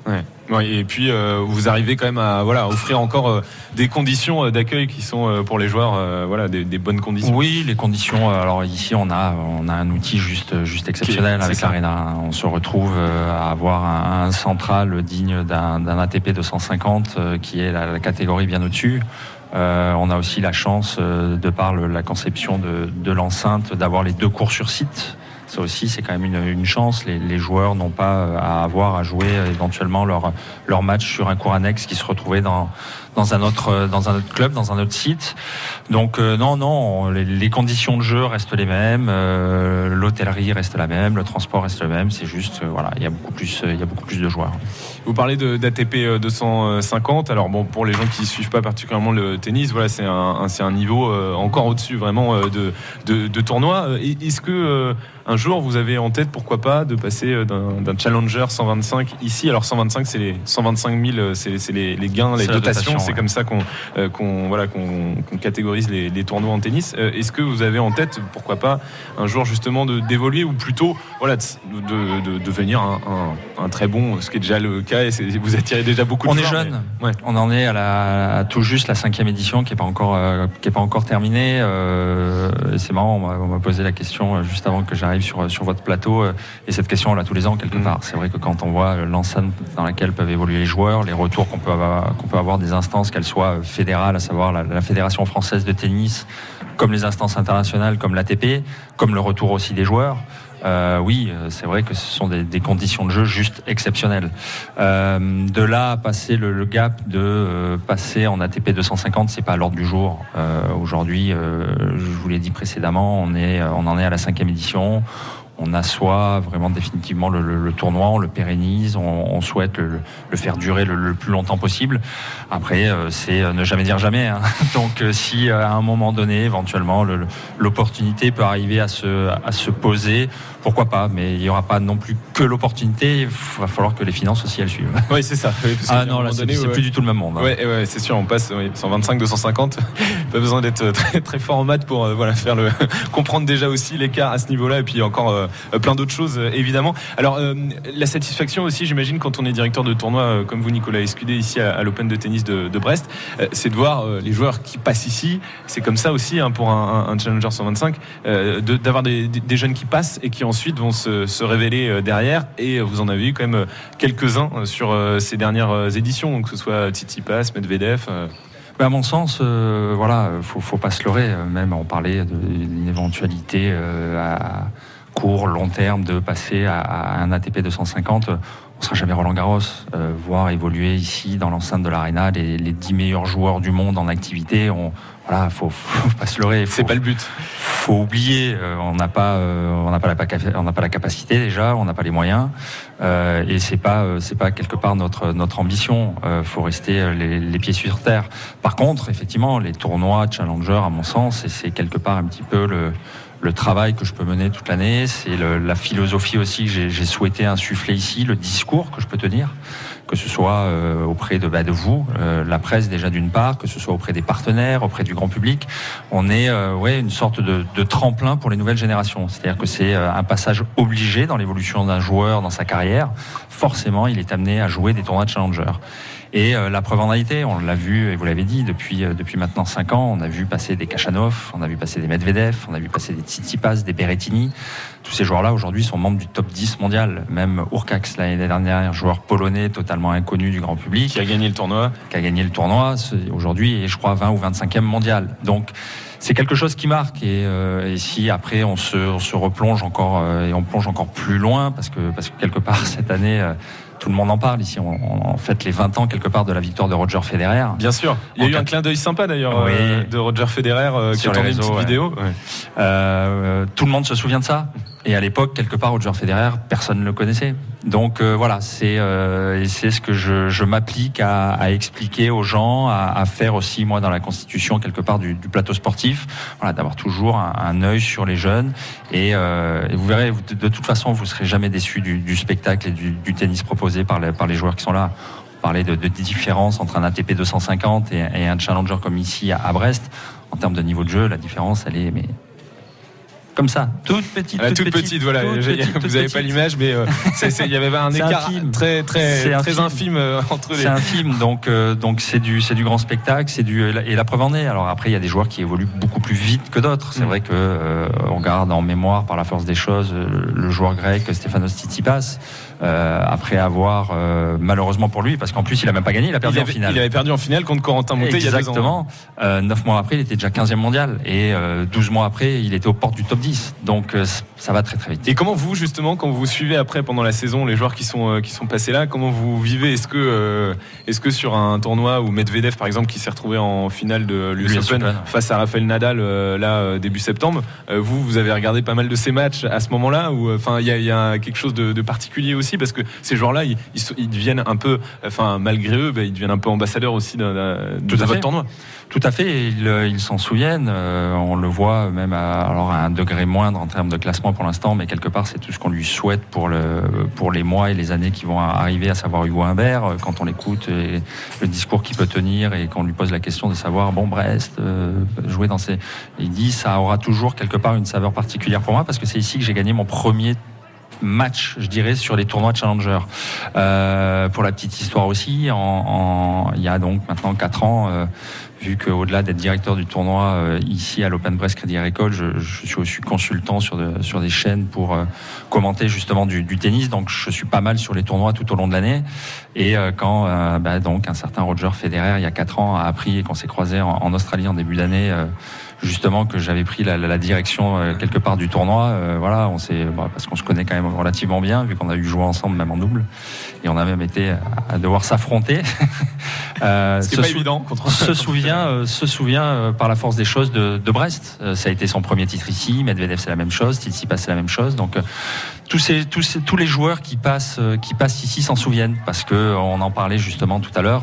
et puis euh, vous arrivez quand même à voilà offrir encore euh, des conditions euh, d'accueil qui sont pour les joueurs voilà des, bonnes conditions. Oui, les conditions. Alors ici on a on a un outil juste juste exceptionnel avec l'Arena. On se retrouve à avoir un, central digne d'un ATP 250 qui est la, catégorie bien au-dessus. On a aussi la chance, de par la conception de, l'enceinte, d'avoir les deux cours sur site. Ça aussi, c'est quand même une, chance. Les, joueurs n'ont pas euh, à avoir à jouer euh, éventuellement leur, leur match sur un cours annexe qui se retrouvait dans, dans, un, autre, euh, dans un autre club, dans un autre site. Donc non, non, les, conditions de jeu restent les mêmes, l'hôtellerie reste la même, le transport reste le même. C'est juste, voilà, il y a beaucoup plus, il y a beaucoup plus de joueurs. Vous parlez d'ATP 250. Alors bon, pour les gens qui suivent pas particulièrement le tennis, voilà, c'est un, c'est un niveau encore au-dessus vraiment de, de, de tournoi. Est-ce que un jour vous avez en tête, pourquoi pas, de passer euh, d'un Challenger 125 ici? Alors 125, c'est les 125 000, euh, c'est les, gains, les dotations. C'est comme ça qu'on euh, voilà, qu'on catégorise les, tournois en tennis. Est-ce que vous avez en tête, pourquoi pas, un jour justement d'évoluer ou plutôt voilà, de, devenir un, très bon, ce qui est déjà le cas et vous attirez déjà beaucoup de On est jeune. On en est à, la, tout juste la cinquième édition qui n'est pas encore qui est pas encore terminée. c'est marrant, on m'a posé la question juste avant que j'arrive sur, sur votre plateau. Euh, et cette question, on l'a tous les ans quelque mm. part. C'est vrai que quand on voit l'enceinte dans laquelle peuvent évoluer les joueurs, les retours qu'on peut avoir, peut avoir des instances, qu'elles soient fédérales, à savoir la, Fédération française de tennis, comme les instances internationales, comme l'ATP, comme le retour aussi des joueurs. Euh, oui, euh, c'est vrai que ce sont des, conditions de jeu juste exceptionnelles. de là à passer le, gap de passer en ATP 250, c'est pas l'ordre du jour. Aujourd'hui, je vous l'ai dit précédemment, on on en est à la cinquième édition on assoit vraiment définitivement le, tournoi, on le pérennise, on, souhaite le, faire durer le, plus longtemps possible. Après, euh, c'est euh, ne jamais dire jamais. Hein. (laughs) Donc, euh, si à un moment donné, éventuellement, l'opportunité peut arriver à se, à se poser, pourquoi pas Mais il n'y aura pas non plus que l'opportunité. Il va falloir que les finances aussi elles suivent. Oui, c'est ça. ah non, là, c'est plus du tout le même monde. Hein. Oui, ouais, c'est sûr. On passe 125, 250. (laughs) pas besoin d'être très, très fort en maths pour voilà faire le (laughs) comprendre déjà aussi l'écart à ce niveau-là et puis encore euh, plein d'autres choses euh, évidemment. Alors euh, la satisfaction aussi, j'imagine, quand on est directeur de tournoi comme vous, Nicolas Escudé, ici à, l'Open de tennis de, Brest, c'est de voir les joueurs qui passent ici. C'est comme ça aussi hein, pour un, Challenger 125, d'avoir des, jeunes qui passent et qui ensuite vont se, révéler derrière. Et vous en avez eu quand même quelques-uns sur ces dernières éditions, que ce soit Tsitsipas, Medvedev. à mon sens, voilà, faut, faut pas se leurrer. Même on parlait d'une éventualité à court, long terme, de passer à, un ATP 250, on sera jamais Roland Garros. Euh, voir évoluer ici dans l'enceinte de l'Arena les, les 10 meilleurs joueurs du monde en activité, on, voilà, faut, faut pas se leurrer. C'est pas le but. Faut oublier, euh, on n'a pas, euh, on n'a pas la, on n'a pas la capacité déjà, on n'a pas les moyens, euh, et c'est pas, c'est pas quelque part notre notre ambition. faut rester les, les, pieds sur terre. Par contre, effectivement, les tournois Challenger, à mon sens, c'est quelque part un petit peu le le travail que je peux mener toute l'année, c'est la philosophie aussi que j'ai souhaité insuffler ici, le discours que je peux tenir, que ce soit euh, auprès de, bah, vous, euh, la presse déjà d'une part, que ce soit auprès des partenaires, auprès du grand public. On est euh, une sorte de, de, tremplin pour les nouvelles générations. C'est-à-dire que c'est un passage obligé dans l'évolution d'un joueur, dans sa carrière. Forcément, il est amené à jouer des tournois de challenger. Et euh, la preuve en réalité, on l'a vu, et vous l'avez dit, depuis, euh, depuis maintenant 5 ans, on a vu passer des Kachanov, on a vu passer des Medvedev, on a vu passer des Tsitsipas, des Berrettini. Tous ces joueurs-là, aujourd'hui, sont membres du top 10 mondial. Même Urkax, l'année dernière, joueur polonais totalement inconnu du grand public. Qui a gagné le tournoi. Qui a gagné le tournoi. Aujourd'hui, et je crois, 20 ou 25e mondial. Donc, c'est quelque chose qui marque et, euh, et si après on se, on se replonge encore et on plonge encore plus loin parce que parce que quelque part (laughs) cette année tout le monde en parle ici. On, on, fête les 20 ans quelque part de la victoire de Roger Federer. Bien sûr. Il y a eu un clin d'œil sympa d'ailleurs Oui. euh, de Roger Federer euh, qui a tourné une petite ouais. vidéo. Ouais. Euh, tout le monde se souvient de ça? Et à l'époque, quelque part, Roger Federer, personne ne le connaissait. Donc euh, voilà, c'est euh, c'est ce que je, je m'applique à, à expliquer aux gens, à, à faire aussi moi dans la constitution quelque part du, du plateau sportif. Voilà, d'avoir toujours un, un œil sur les jeunes. Et, euh, vous verrez, vous- de toute façon, vous serez jamais déçu du, du spectacle et du, du tennis proposé par les, par les joueurs qui sont là. On parlait de, de différence entre un ATP 250 et, et un challenger comme ici à, à Brest. En termes de niveau de jeu, la différence, elle est mais comme ça, toute petite, Ah, toute petite, voilà. toute J'ai- petite, vous n'avez pas l'image, mais euh, (laughs) c'est- c'est- il y avait un écart infime. très très très infime. infime euh, entre les. C'est un film, donc euh, donc c'est du c'est du grand spectacle, c'est du et la preuve en est. Alors après, il y a des joueurs qui évoluent beaucoup plus vite que d'autres. C'est Mm. vrai que euh, on garde en mémoire par la force des choses euh, le joueur grec Stefanos Tsitsipas. Euh, après avoir euh, malheureusement pour lui, parce qu'en plus il a même pas gagné, il a perdu il, en avait, finale. il avait perdu en finale contre Corentin Moutet il y a deux ans. Exactement. Euh, Neuf mois après, il était déjà 15e mondial. Et euh, 12 mois après, il était aux portes du top 10. Donc euh, ça va très très vite. Et comment vous justement, quand vous suivez après pendant la saison les joueurs qui sont euh, qui sont passés là, comment vous vivez? Est-ce que euh, est-ce que sur un tournoi où Medvedev par exemple qui s'est retrouvé en finale de l'US l'US Open, Open. face à Rafael Nadal euh, là euh, début septembre, euh, vous vous avez regardé pas mal de ces matchs à ce moment-là ou enfin il y a, il y a quelque chose de, de particulier aussi parce que ces joueurs-là ils, ils, sont- ils deviennent un peu enfin malgré eux bah, ils deviennent un peu ambassadeurs aussi de, à votre tournoi. Tout à fait, ils, euh, ils s'en souviennent. euh, on le voit même à, alors à un degré moindre en termes de classement pour l'instant, mais quelque part c'est tout ce qu'on lui souhaite pour, le, pour les mois et les années qui vont arriver, à savoir Hugo Humbert, euh, quand on l'écoute, et le discours qu'il peut tenir et qu'on lui pose la question de savoir, bon Brest, euh, jouer dans ces... Il dit, ça aura toujours quelque part une saveur particulière pour moi, parce que c'est ici que j'ai gagné mon premier match, je dirais, sur les tournois Challenger. Euh, pour la petite histoire aussi, en, en- il y a donc maintenant 4 ans, euh, vu qu'au-delà d'être directeur du tournoi euh, ici à l'Open Brest Crédit Agricole, je, je suis aussi consultant sur, de- sur des chaînes pour euh, commenter justement du, du tennis. Donc je suis pas mal sur les tournois tout au long de l'année. Et euh, quand euh, bah, donc un certain Roger Federer, il y a 4 ans, a appris et qu'on s'est croisé en, en Australie en début d'année, euh, justement que j'avais pris la, la- la direction euh, quelque part du tournoi. euh, voilà, on s'est bah, parce qu'on se connaît quand même relativement bien, vu qu'on a eu joué ensemble même en double, et on a même été à, devoir s'affronter. (laughs) Euh, Ce se pas évident contre se (laughs) souvient, euh, se souvient euh, par la force des choses de, de Brest. Euh, ça a été son premier titre ici. Medvedev c'est la même chose, Tsitsipas c'est la même chose. Donc euh, tous ces, tous ces- tous les joueurs qui passent euh, qui passent ici s'en souviennent parce que on en parlait justement tout à l'heure.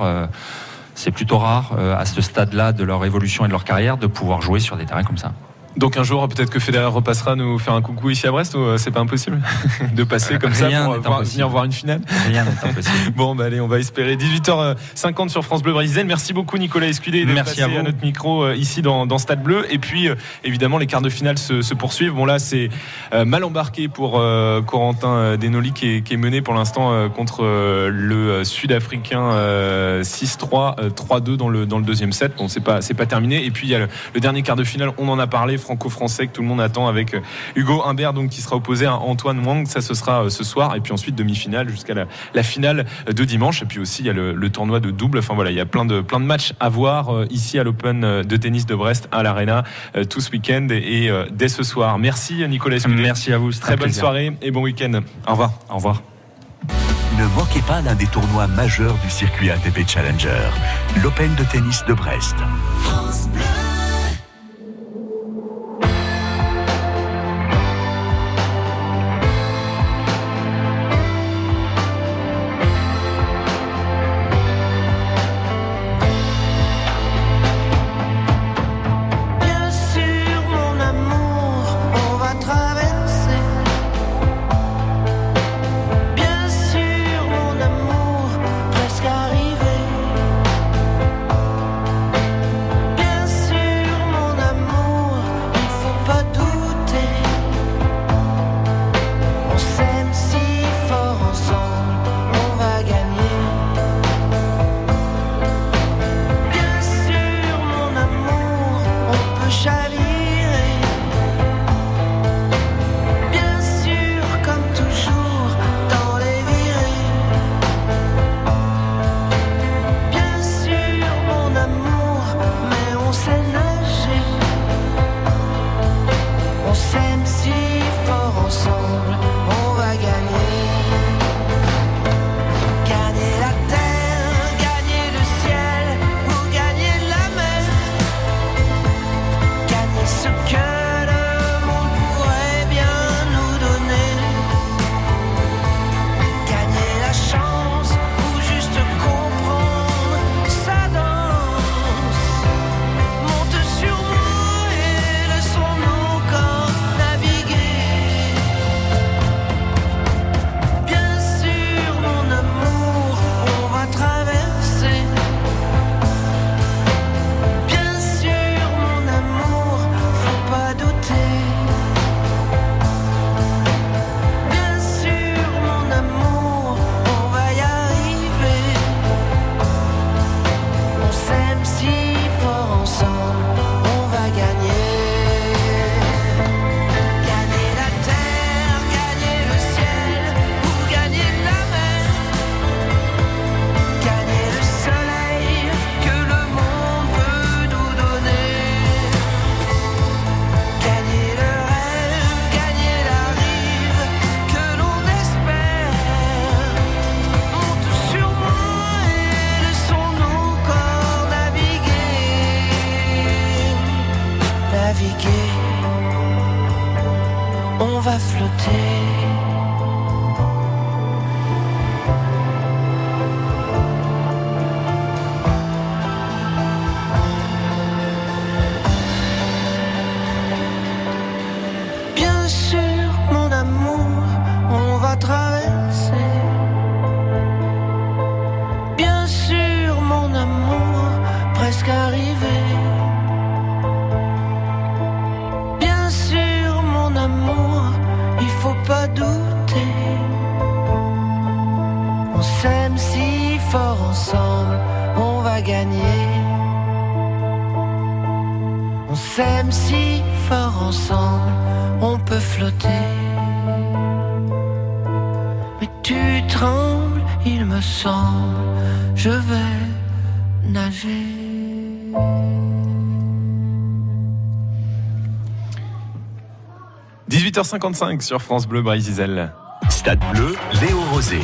C'est plutôt rare euh, à ce stade-là de leur évolution et de leur carrière de pouvoir jouer sur des terrains comme ça. Donc un jour, peut-être que Federer repassera nous faire un coucou ici à Brest ou euh, c'est pas impossible (laughs) de passer comme ça pour euh, voir- venir voir une finale Rien n'est impossible. (laughs) Bon, bah allez, on va espérer 18h50 sur France Bleu Brésil. Merci beaucoup Nicolas Escudé Merci passé à à, notre micro euh, ici dans, dans Stade Bleu. Et puis euh, évidemment, les quarts de finale se, se poursuivent. Bon là, c'est euh, mal embarqué pour euh, Corentin euh, Denoli qui est, qui est mené pour l'instant euh, contre euh, le euh, Sud-Africain euh, 6-3, euh, 3-2 dans le dans le deuxième set. Bon, c'est pas pas terminé. Et puis il y a le, le dernier quart de finale. On en a parlé, franco-français que tout le monde attend avec euh, Hugo Humbert donc qui sera opposé à Antoine Wang. Ça ce sera euh, ce soir. Et puis ensuite demi-finale jusqu'à la, la finale de dimanche. Et puis aussi il y a le, le tournoi de double. Enfin voilà, il y a plein de plein de matchs à voir euh, ici à l'Open euh, de tennis de Brest à l'Arena euh, tout ce week-end et euh, dès ce soir. Merci Nicolas. Escudé. Merci à vous. Très bonne plaisir. soirée et bon week-end. Au revoir. Au revoir. Ne manquez pas l'un des tournois majeurs du circuit ATP Challenger, l'Open de tennis de Brest. S'aime si fort ensemble, on va gagner. On s'aime si fort ensemble, on peut flotter. Mais tu trembles, il me semble, je vais nager. 18h55 sur France Bleu Brésil. Stade Bleu, Léo Rosé.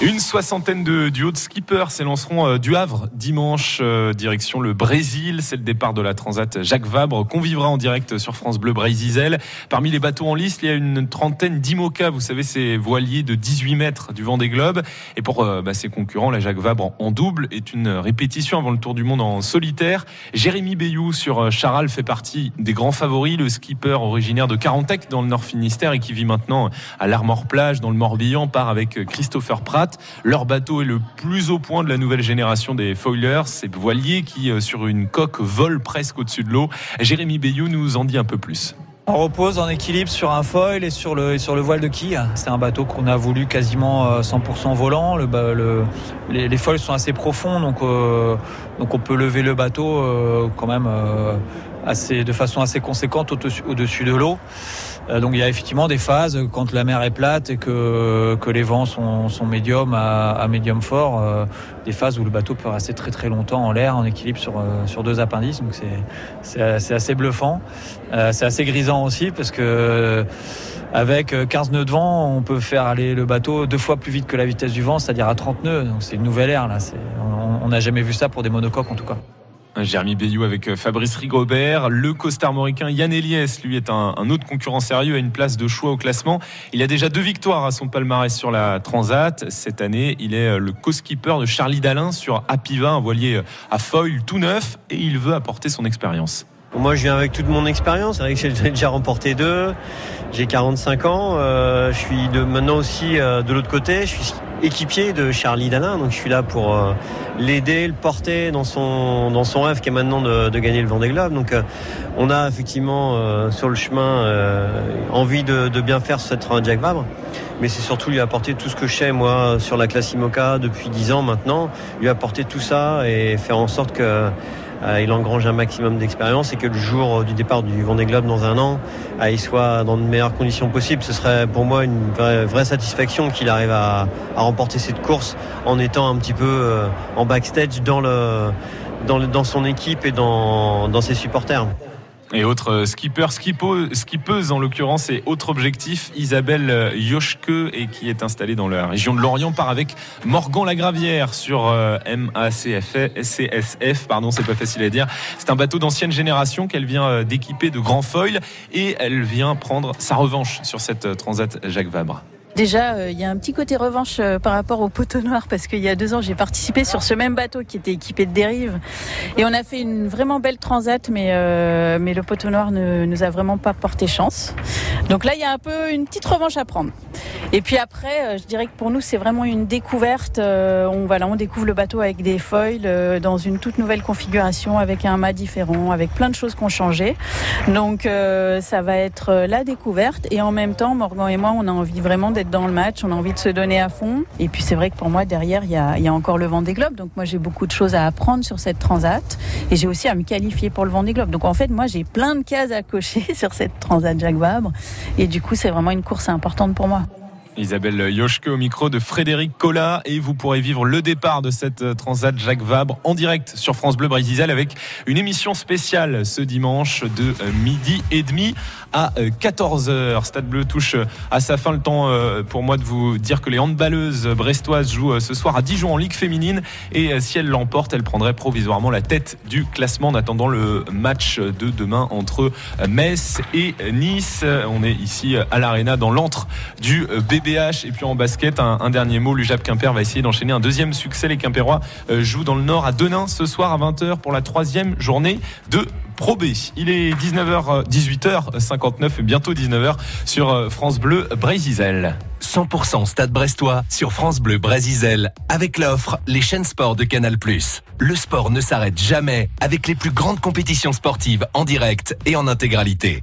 Une soixantaine de duos de skippers s'élanceront euh, du Havre dimanche, euh, direction le Brésil. C'est le départ de la Transat Jacques Vabre qu'on vivra en direct sur France Bleu Brésil. Parmi les bateaux en liste, il y a une trentaine d'IMOCA, vous savez, ces voiliers de 18 mètres du Vendée Globe. Et pour euh, bah, ses concurrents, la Jacques Vabre en, double est une répétition avant le Tour du Monde en solitaire. Jérémy Bayou sur Charal fait partie des grands favoris, le skipper originaire de Carantec dans le Nord Finistère et qui vit maintenant à l'Armor Plage dans le Morbihan part avec Christopher Pratt. Leur bateau est le plus au point de la nouvelle génération des foilers, ces voiliers qui, euh, sur une coque, volent presque au-dessus de l'eau. Jérémy Bayou nous en dit un peu plus. On repose en équilibre sur un foil et sur le, voile de quille. C'est un bateau qu'on a voulu quasiment euh, 100% volant. Le, les, foils sont assez profonds, donc, euh, on peut lever le bateau euh, quand même euh, assez, de façon assez conséquente au-dessus de l'eau. Euh, donc il y a effectivement des phases quand la mer est plate et que, que les vents sont, sont médium à, à médium fort, euh, des phases où le bateau peut rester très très longtemps en l'air en équilibre sur, euh, sur deux appendices. Donc c'est- assez bluffant. Euh, c'est assez grisant aussi parce que avec euh, 15 nœuds de vent, on peut faire aller le bateau deux fois plus vite que la vitesse du vent, c'est-à-dire à 30 nœuds. Donc c'est une nouvelle ère là. On n'a jamais vu ça pour des monocoques en tout cas. Jérémy Bayou avec euh, Fabrice Rigobert. Le costarmoricain Yann Eliès, lui, est un, autre concurrent sérieux à une place de choix au classement. Il a déjà deux victoires à son palmarès sur la Transat. Cette année, il est euh, le co-skipper de Charlie Dalin sur Apiva, un voilier euh, à foil tout neuf, et il veut apporter son expérience. Moi, je viens avec toute mon expérience. J'ai déjà remporté deux. J'ai 45 ans. Je suis maintenant aussi de l'autre côté. Je suis équipier de Charlie Dalin. Donc, je suis là pour euh, l'aider, le porter dans son, dans son rêve qui est maintenant de, gagner le Vendée Globe. Donc, euh, on a effectivement euh, sur le chemin envie de, bien faire cette Transat Jacques Vabre. Mais c'est surtout lui apporter tout ce que je sais, moi, sur la classe IMOCA depuis 10 ans maintenant. Lui apporter tout ça et faire en sorte que il engrange un maximum d'expérience et que le jour du départ du Vendée Globe dans un an, euh, il soit dans de meilleures conditions possibles. Ce serait pour moi une vraie, satisfaction qu'il arrive à, remporter cette course en étant un petit peu euh, en backstage dans, son équipe et dans ses supporters. Et autre euh, skipper, skippo- skippeuse en l'occurrence, et autre objectif, Isabelle euh, Yoshke, et qui est installée dans la région de Lorient, part avec Morgan Lagravière sur euh, MACF, CSF, pardon, c'est pas facile à dire. C'est un bateau d'ancienne génération qu'elle vient euh, d'équiper de grands foils, et elle vient prendre sa revanche sur cette euh, Transat Jacques Vabre. Déjà, euh, il y a un petit côté revanche euh, par rapport au poteau noir parce qu'il y a deux ans, j'ai participé sur ce même bateau qui était équipé de dérive et on a fait une vraiment belle transat, mais euh, mais le poteau noir ne nous a vraiment pas porté chance. Donc là, il y a un peu une petite revanche à prendre. Et puis après, je dirais que pour nous, c'est vraiment une découverte. On voilà, on découvre le bateau avec des foils dans une toute nouvelle configuration, avec un mât différent, avec plein de choses qui ont changé. Donc ça va être la découverte et en même temps, Morgan et moi, on a envie vraiment dans le match, on a envie de se donner à fond. Et puis c'est vrai que pour moi, derrière, il y a, y a encore le Vendée Globe. Donc moi, j'ai beaucoup de choses à apprendre sur cette transat et j'ai aussi à me qualifier pour le Vendée Globe. Donc en fait, moi, j'ai plein de cases à cocher (laughs) sur cette transat Jacques Vabre et du coup, c'est vraiment une course importante pour moi. Isabelle Yoshke au micro de Frédéric Collat et vous pourrez vivre le départ de cette euh, Transat Jacques Vabre en direct sur France Bleu Brésil avec une émission spéciale ce dimanche de euh, midi et demi à 14h. Euh, Stade Bleu touche à sa fin le temps pour moi de vous dire que les handballeuses brestoises jouent ce soir à Dijon en Ligue féminine et si elles l'emportent, elles prendraient provisoirement la tête du classement en attendant le match de demain entre Metz et Nice. On est ici à l'Arena dans l'antre du bébé et puis en basket, un, dernier mot. L'UJAP Quimper va essayer d'enchaîner un deuxième succès. Les Quimpérois euh, jouent dans le Nord à Denain ce soir à 20h pour la troisième journée de Pro B. Il est 19h, 18h59 et bientôt 19h sur euh, France Bleu Brésil. 100% Stade Brestois sur France Bleu Brésil avec l'offre les chaînes sport de Canal+. Le sport ne s'arrête jamais avec les plus grandes compétitions sportives en direct et en intégralité.